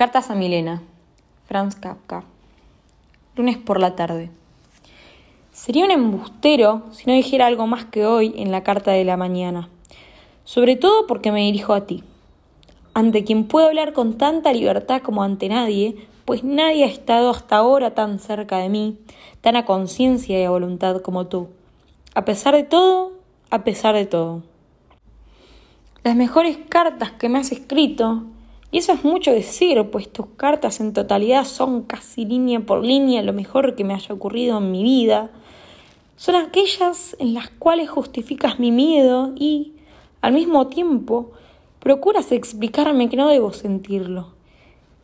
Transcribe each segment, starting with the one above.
Cartas a Milena. Franz Kafka. Lunes por la tarde. Sería un embustero si no dijera algo más que hoy en la carta de la mañana. Sobre todo porque me dirijo a ti, ante quien puedo hablar con tanta libertad como ante nadie, pues nadie ha estado hasta ahora tan cerca de mí, tan a conciencia y a voluntad como tú. A pesar de todo, a pesar de todo. Las mejores cartas que me has escrito y eso es mucho decir, pues tus cartas en totalidad son casi línea por línea lo mejor que me haya ocurrido en mi vida. Son aquellas en las cuales justificas mi miedo y, al mismo tiempo, procuras explicarme que no debo sentirlo.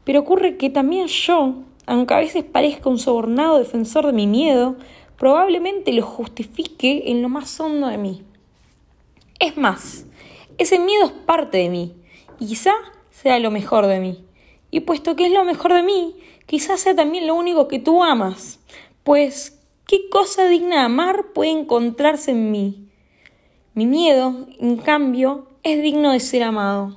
Pero ocurre que también yo, aunque a veces parezca un sobornado defensor de mi miedo, probablemente lo justifique en lo más hondo de mí. Es más, ese miedo es parte de mí, y quizá sea lo mejor de mí. Y puesto que es lo mejor de mí, quizás sea también lo único que tú amas, pues ¿qué cosa digna de amar puede encontrarse en mí? Mi miedo, en cambio, es digno de ser amado.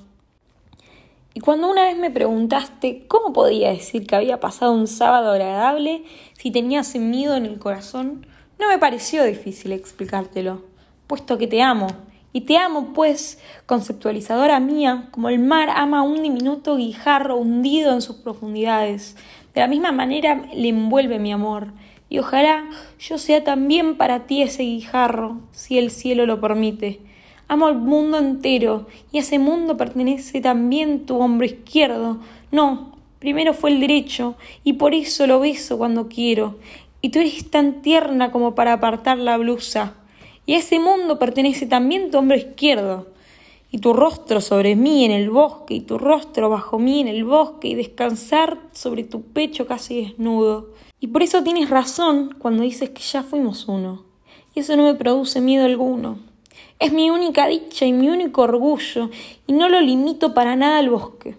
Y cuando una vez me preguntaste cómo podía decir que había pasado un sábado agradable si tenía ese miedo en el corazón, no me pareció difícil explicártelo, puesto que te amo y te amo, pues, conceptualizadora mía, como el mar ama un diminuto guijarro hundido en sus profundidades. De la misma manera le envuelve mi amor. Y ojalá yo sea también para ti ese guijarro, si el cielo lo permite. Amo al mundo entero, y a ese mundo pertenece también tu hombro izquierdo. No, primero fue el derecho, y por eso lo beso cuando quiero. Y tú eres tan tierna como para apartar la blusa y a ese mundo pertenece también tu hombro izquierdo, y tu rostro sobre mí en el bosque, y tu rostro bajo mí en el bosque, y descansar sobre tu pecho casi desnudo. Y por eso tienes razón cuando dices que ya fuimos uno, y eso no me produce miedo alguno. Es mi única dicha y mi único orgullo, y no lo limito para nada al bosque.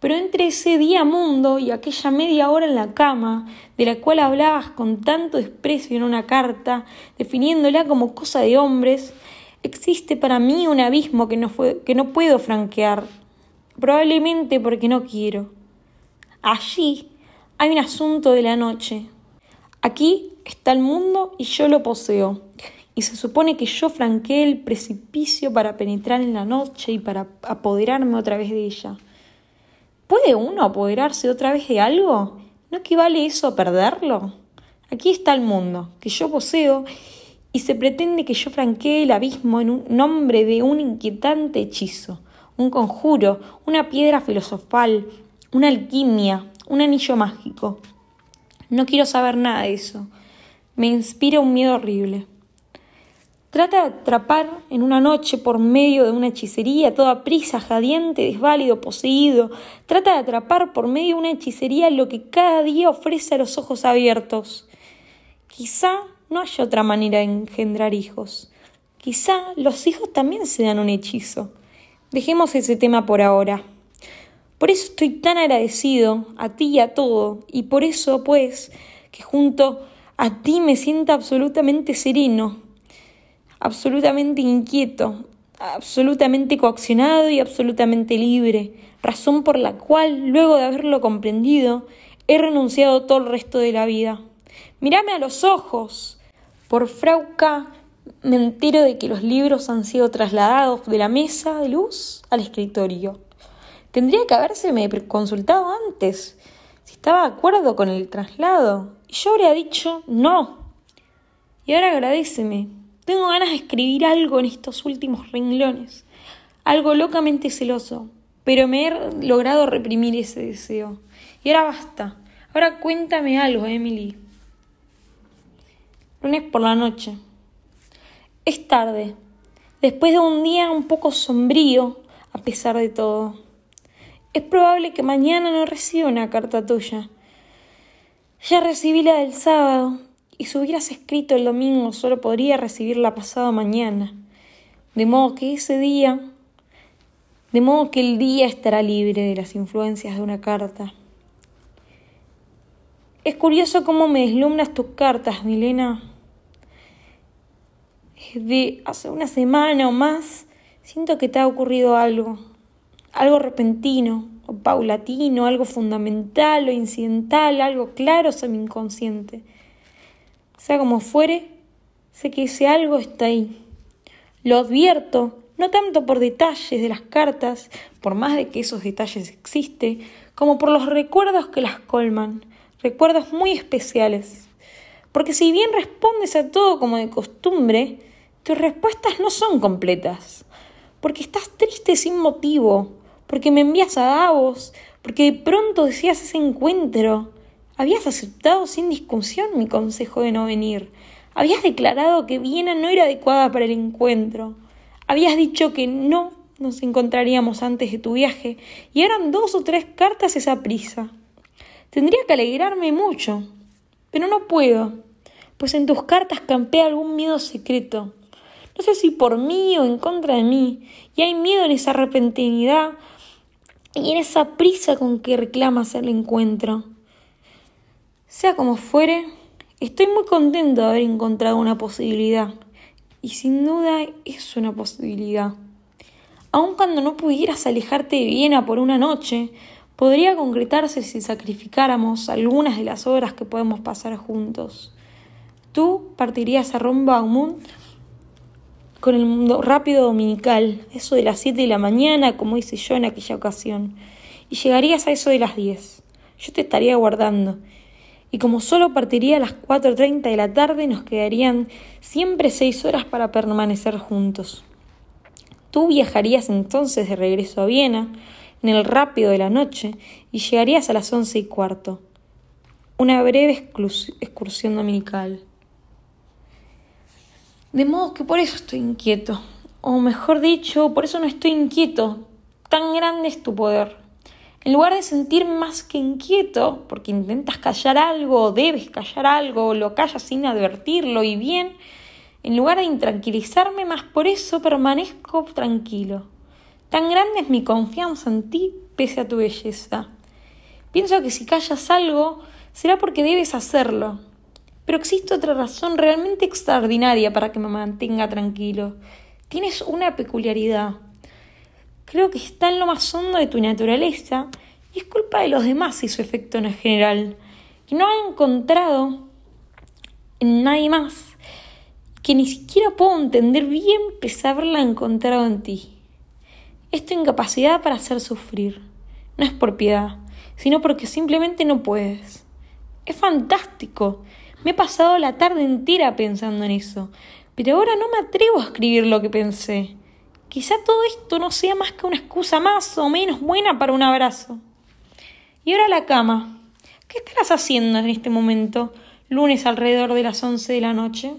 Pero entre ese día mundo y aquella media hora en la cama, de la cual hablabas con tanto desprecio en una carta, definiéndola como cosa de hombres, existe para mí un abismo que no, fue, que no puedo franquear, probablemente porque no quiero. Allí hay un asunto de la noche. Aquí está el mundo y yo lo poseo. Y se supone que yo franqueé el precipicio para penetrar en la noche y para apoderarme otra vez de ella. ¿Puede uno apoderarse otra vez de algo? ¿No equivale eso a perderlo? Aquí está el mundo, que yo poseo, y se pretende que yo franquee el abismo en un nombre de un inquietante hechizo, un conjuro, una piedra filosofal, una alquimia, un anillo mágico. No quiero saber nada de eso. Me inspira un miedo horrible. Trata de atrapar en una noche por medio de una hechicería toda prisa, jadiente, desválido, poseído. Trata de atrapar por medio de una hechicería lo que cada día ofrece a los ojos abiertos. Quizá no haya otra manera de engendrar hijos. Quizá los hijos también sean un hechizo. Dejemos ese tema por ahora. Por eso estoy tan agradecido a ti y a todo, y por eso, pues, que junto a ti me siento absolutamente sereno, absolutamente inquieto, absolutamente coaccionado y absolutamente libre, razón por la cual, luego de haberlo comprendido, he renunciado todo el resto de la vida. Mírame a los ojos. Por Frauca me entero de que los libros han sido trasladados de la mesa de luz al escritorio. Tendría que habérseme consultado antes, si estaba de acuerdo con el traslado, y yo habría dicho no. Y ahora agradeceme, tengo ganas de escribir algo en estos últimos renglones, algo locamente celoso, pero me he logrado reprimir ese deseo. Y ahora basta. Ahora cuéntame algo, Emily. Lunes por la noche. Es tarde, después de un día un poco sombrío, a pesar de todo. Es probable que mañana no reciba una carta tuya. Ya recibí la del sábado, y si hubieras escrito el domingo solo podría recibirla pasado mañana. De modo que ese día, de modo que el día estará libre de las influencias de una carta. Es curioso cómo me deslumbras tus cartas, Milena. De hace una semana o más siento que te ha ocurrido algo, algo repentino, o paulatino, algo fundamental o incidental, algo claro semi-inconsciente. Sea como fuere, sé que ese algo está ahí. Lo advierto, no tanto por detalles de las cartas, por más de que esos detalles existen, como por los recuerdos que las colman, recuerdos muy especiales. Porque si bien respondes a todo como de costumbre, tus respuestas no son completas. Porque estás triste sin motivo, porque me envías a Davos, porque de pronto decías ese encuentro. Habías aceptado sin discusión mi consejo de no venir. Habías declarado que Viena no era adecuada para el encuentro. Habías dicho que no nos encontraríamos antes de tu viaje y eran dos o tres cartas esa prisa. Tendría que alegrarme mucho, pero no puedo, pues en tus cartas campea algún miedo secreto. No sé si por mí o en contra de mí, y hay miedo en esa repentinidad y en esa prisa con que reclamas el encuentro. Sea como fuere, estoy muy contento de haber encontrado una posibilidad, y sin duda es una posibilidad. Aun cuando no pudieras alejarte de Viena por una noche, podría concretarse si sacrificáramos algunas de las horas que podemos pasar juntos. Tú partirías a Rombaumund con el mundo rápido dominical, eso de las 7 de la mañana, como hice yo en aquella ocasión, y llegarías a eso de las 10. Yo te estaría guardando. Y como solo partiría a las 4.30 de la tarde, nos quedarían siempre seis horas para permanecer juntos. Tú viajarías entonces de regreso a Viena, en el rápido de la noche, y llegarías a las once y cuarto. Una breve excursión dominical. De modo que por eso estoy inquieto. O mejor dicho, por eso no estoy inquieto. Tan grande es tu poder. En lugar de sentirme más que inquieto, porque intentas callar algo, debes callar algo, lo callas sin advertirlo y bien, en lugar de intranquilizarme más por eso permanezco tranquilo. Tan grande es mi confianza en ti pese a tu belleza. Pienso que si callas algo, será porque debes hacerlo, pero existe otra razón realmente extraordinaria para que me mantenga tranquilo. Tienes una peculiaridad. Creo que está en lo más hondo de tu naturaleza y es culpa de los demás y su efecto en general. Que no ha encontrado en nadie más. Que ni siquiera puedo entender bien pese a haberla encontrado en ti. Es tu incapacidad para hacer sufrir. No es por piedad, sino porque simplemente no puedes. Es fantástico. Me he pasado la tarde entera pensando en eso, pero ahora no me atrevo a escribir lo que pensé. Quizá todo esto no sea más que una excusa más o menos buena para un abrazo. Y ahora la cama. ¿Qué estarás haciendo en este momento, lunes alrededor de las once de la noche?